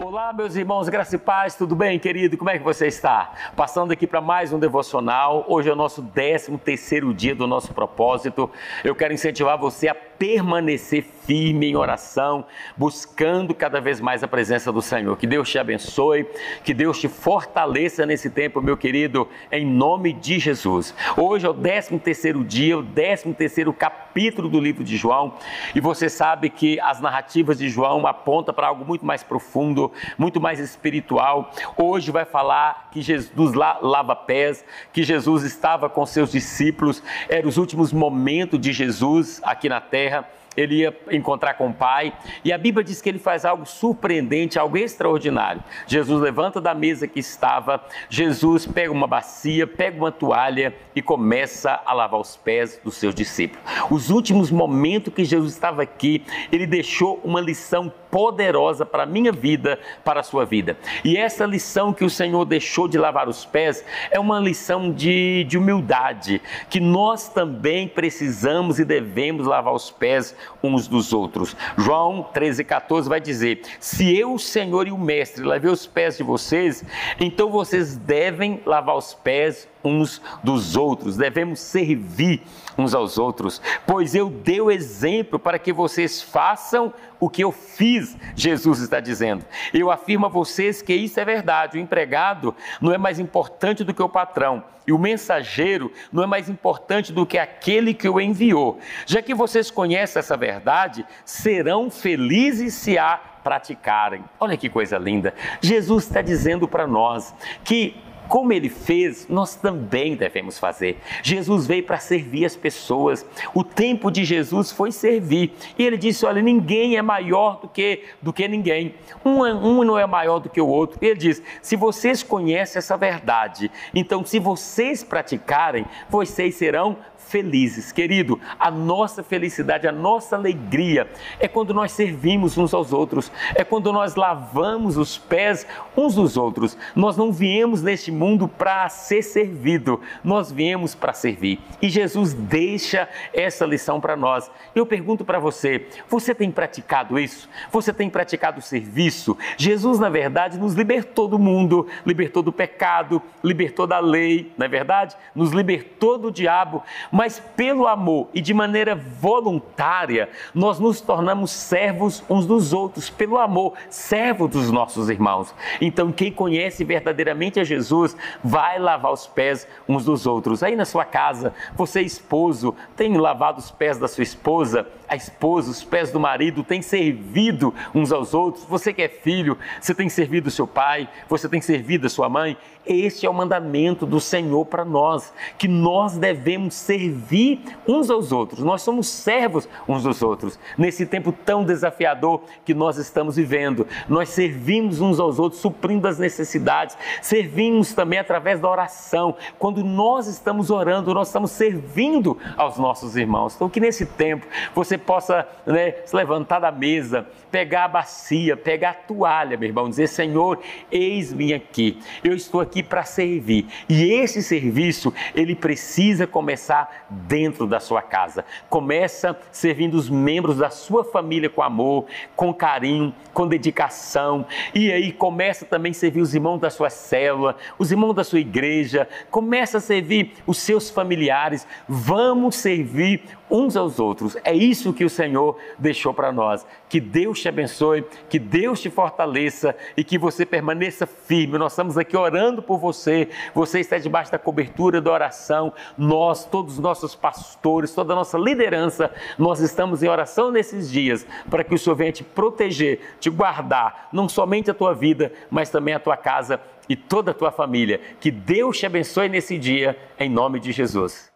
Olá, meus irmãos, graça e paz, tudo bem, querido? Como é que você está? Passando aqui para mais um devocional. Hoje é o nosso 13 terceiro dia do nosso propósito. Eu quero incentivar você a permanecer firme em oração, buscando cada vez mais a presença do Senhor. Que Deus te abençoe, que Deus te fortaleça nesse tempo, meu querido, em nome de Jesus. Hoje é o 13 terceiro dia, o 13 terceiro capítulo do livro de João, e você sabe que as narrativas de João apontam para algo muito mais profundo, muito mais espiritual. Hoje vai falar que Jesus lava pés, que Jesus estava com seus discípulos, eram os últimos momentos de Jesus aqui na terra ele ia encontrar com o pai, e a Bíblia diz que ele faz algo surpreendente, algo extraordinário. Jesus levanta da mesa que estava, Jesus pega uma bacia, pega uma toalha e começa a lavar os pés dos seus discípulos. Os últimos momentos que Jesus estava aqui, ele deixou uma lição poderosa para a minha vida, para a sua vida. E essa lição que o Senhor deixou de lavar os pés é uma lição de, de humildade, que nós também precisamos e devemos lavar os pés uns dos outros. João 13, 14 vai dizer: Se eu, o Senhor e o Mestre, lavei os pés de vocês, então vocês devem lavar os pés uns dos outros, devemos servir uns aos outros, pois eu dei o exemplo para que vocês façam o que eu fiz, Jesus está dizendo. Eu afirmo a vocês que isso é verdade. O empregado não é mais importante do que o patrão, e o mensageiro não é mais importante do que aquele que o enviou. Já que vocês conhecem essa verdade, serão felizes se a praticarem. Olha que coisa linda. Jesus está dizendo para nós que como ele fez, nós também devemos fazer. Jesus veio para servir as pessoas. O tempo de Jesus foi servir. E ele disse: Olha, ninguém é maior do que, do que ninguém. Um, um não é maior do que o outro. E ele diz: Se vocês conhecem essa verdade, então se vocês praticarem, vocês serão felizes. Querido, a nossa felicidade, a nossa alegria é quando nós servimos uns aos outros, é quando nós lavamos os pés uns dos outros. Nós não viemos neste mundo para ser servido, nós viemos para servir. E Jesus deixa essa lição para nós. Eu pergunto para você: você tem praticado isso? Você tem praticado o serviço? Jesus, na verdade, nos libertou do mundo, libertou do pecado, libertou da lei, não é verdade? Nos libertou do diabo mas pelo amor e de maneira voluntária, nós nos tornamos servos uns dos outros, pelo amor, servos dos nossos irmãos. Então, quem conhece verdadeiramente a Jesus vai lavar os pés uns dos outros. Aí na sua casa, você, esposo, tem lavado os pés da sua esposa, a esposa, os pés do marido, tem servido uns aos outros. Você que é filho, você tem servido seu pai, você tem servido a sua mãe. Este é o mandamento do Senhor para nós, que nós devemos servir uns aos outros. Nós somos servos uns dos outros. Nesse tempo tão desafiador que nós estamos vivendo, nós servimos uns aos outros, suprindo as necessidades, servimos também através da oração. Quando nós estamos orando, nós estamos servindo aos nossos irmãos. Então, que nesse tempo você possa né, se levantar da mesa, pegar a bacia, pegar a toalha, meu irmão, dizer: Senhor, eis-me aqui. Eu estou aqui para servir. E esse serviço, ele precisa começar dentro da sua casa. Começa servindo os membros da sua família com amor, com carinho, com dedicação. E aí começa também servir os irmãos da sua célula, os irmãos da sua igreja. Começa a servir os seus familiares. Vamos servir uns aos outros. É isso que o Senhor deixou para nós. Que Deus te abençoe, que Deus te fortaleça e que você permaneça firme. Nós estamos aqui orando por você. Você está debaixo da cobertura da oração. Nós, todos os nossos pastores, toda a nossa liderança, nós estamos em oração nesses dias para que o Senhor venha te proteger, te guardar, não somente a tua vida, mas também a tua casa e toda a tua família. Que Deus te abençoe nesse dia, em nome de Jesus.